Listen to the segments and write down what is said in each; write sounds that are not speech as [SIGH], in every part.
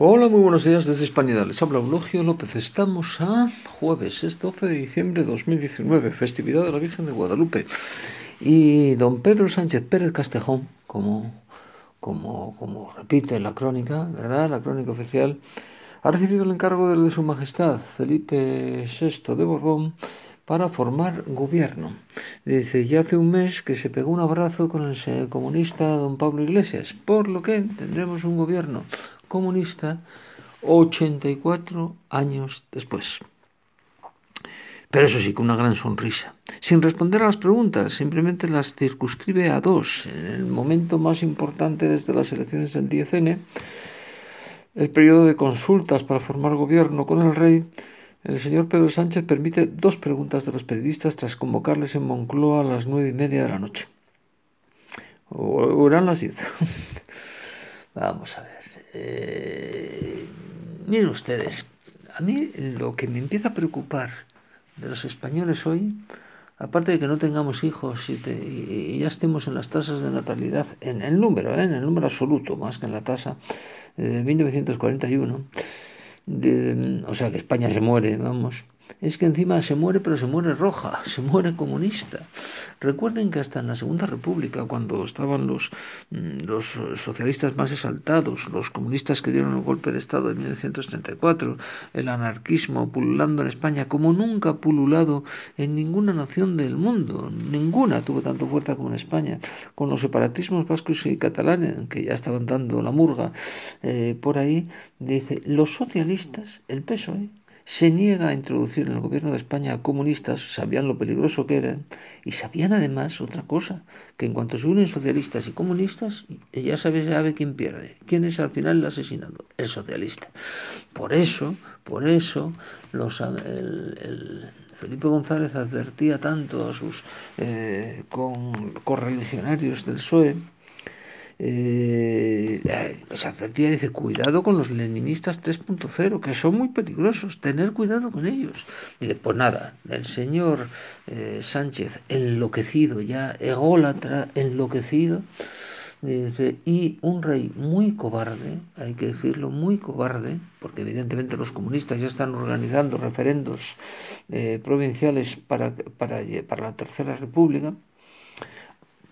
Hola, muy buenos días desde Hispanidad. Les habla Eulogio López. Estamos a jueves, es 12 de diciembre de 2019, festividad de la Virgen de Guadalupe. Y don Pedro Sánchez Pérez Castejón, como, como, como repite la crónica, ¿verdad? La crónica oficial, ha recibido el encargo de, de su majestad Felipe VI de Borbón para formar gobierno. Dice, ya hace un mes que se pegó un abrazo con el comunista don Pablo Iglesias, por lo que tendremos un gobierno comunista 84 años después. Pero eso sí, con una gran sonrisa. Sin responder a las preguntas, simplemente las circunscribe a dos. En el momento más importante desde las elecciones del 10N, el periodo de consultas para formar gobierno con el rey, el señor Pedro Sánchez permite dos preguntas de los periodistas tras convocarles en Moncloa a las nueve y media de la noche. O eran las diez. [LAUGHS] Vamos a ver. Eh, miren ustedes, a mí lo que me empieza a preocupar de los españoles hoy, aparte de que no tengamos hijos y, ya estemos en las tasas de natalidad, en el número, ¿eh? en el número absoluto, más que en la tasa de 1941, o sea que España se muere, vamos es que encima se muere, pero se muere roja, [LAUGHS] se muere comunista. Recuerden que hasta en la Segunda República, cuando estaban los, mm, los socialistas más exaltados, los comunistas que dieron el golpe de Estado de 1934, el anarquismo pululando en España, como nunca pululado en ninguna nación del mundo, ninguna tuvo tanto fuerza como en España, con los separatismos vascos y catalanes, que ya estaban dando la murga eh, por ahí, dice, los socialistas, el PSOE, se niega a introducir en el gobierno de España a comunistas, sabían lo peligroso que eran, y sabían además otra cosa, que en cuanto se unen socialistas y comunistas, ya sabe, sabe quién pierde, quién es al final el asesinado, el socialista. Por eso, por eso, los, el, Felipe González advertía tanto a sus eh, correligionarios del PSOE, eh, advertía, dice, cuidado con los leninistas 3.0, que son muy peligrosos, tener cuidado con ellos. Y pues nada, el señor eh, Sánchez enloquecido, ya ególatra, enloquecido, dice, y un rey muy cobarde, hay que decirlo, muy cobarde, porque evidentemente los comunistas ya están organizando referendos eh, provinciales para, para, para la Tercera República,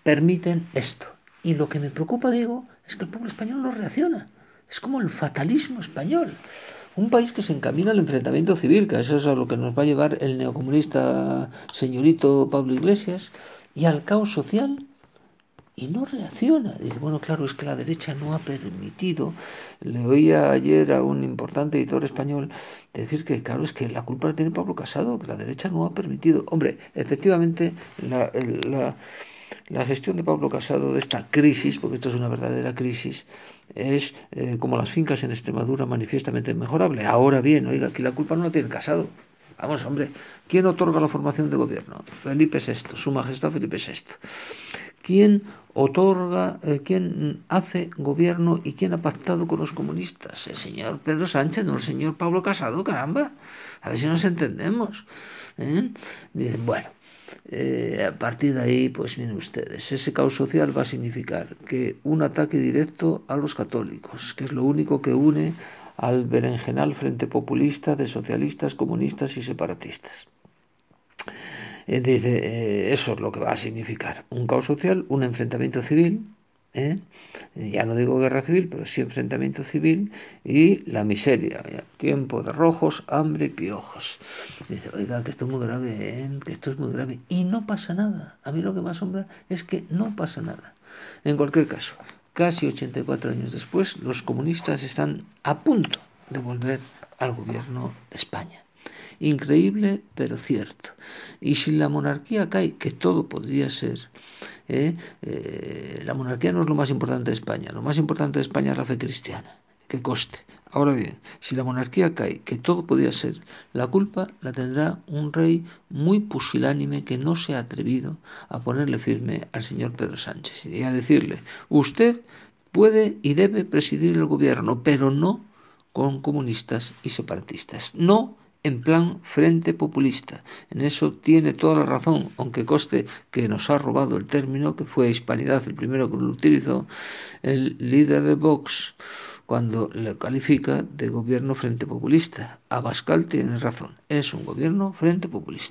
permiten esto y lo que me preocupa, digo, es que el pueblo español no reacciona. Es como el fatalismo español. Un país que se encamina al enfrentamiento civil, que eso es a lo que nos va a llevar el neocomunista señorito Pablo Iglesias, y al caos social, y no reacciona. Dice, bueno, claro, es que la derecha no ha permitido. Le oía ayer a un importante editor español decir que, claro, es que la culpa la tiene Pablo Casado, que la derecha no ha permitido. Hombre, efectivamente, la, la la gestión de Pablo Casado de esta crisis, porque esto es una verdadera crisis, es eh, como las fincas en Extremadura manifiestamente mejorable. Ahora bien, oiga, aquí la culpa no la tiene Casado. Vamos, hombre, ¿quién otorga la formación de gobierno? Felipe VI, su majestad Felipe VI. ¿Quién otorga, eh, quién hace gobierno y quién ha pactado con los comunistas? El señor Pedro Sánchez, no el señor Pablo Casado, caramba. A ver si nos entendemos. ¿eh? bueno, eh, a partir de ahí, pues miren ustedes, ese caos social va a significar que un ataque directo a los católicos, que es lo único que une al berenjenal frente populista de socialistas, comunistas y separatistas. Eh, dice, eh, eso es lo que va a significar un caos social, un enfrentamiento civil, ¿eh? ya no digo guerra civil, pero sí enfrentamiento civil y la miseria, tiempo de rojos, hambre y piojos. Dice, oiga, que esto es muy grave, ¿eh? que esto es muy grave. Y no pasa nada. A mí lo que me asombra es que no pasa nada. En cualquier caso, casi 84 años después, los comunistas están a punto de volver al gobierno de España. Increíble, pero cierto. Y si la monarquía cae, que todo podría ser, ¿eh? Eh, la monarquía no es lo más importante de España. Lo más importante de España es la fe cristiana. Que coste. Ahora bien, si la monarquía cae, que todo podría ser, la culpa la tendrá un rey muy pusilánime que no se ha atrevido a ponerle firme al señor Pedro Sánchez y a decirle, usted puede y debe presidir el gobierno, pero no con comunistas y separatistas. No en plan frente populista. En eso tiene toda la razón, aunque coste que nos ha robado el término, que fue Hispanidad el primero que lo utilizó, el líder de Vox, cuando le califica de gobierno frente populista. Abascal tiene razón, es un gobierno frente populista.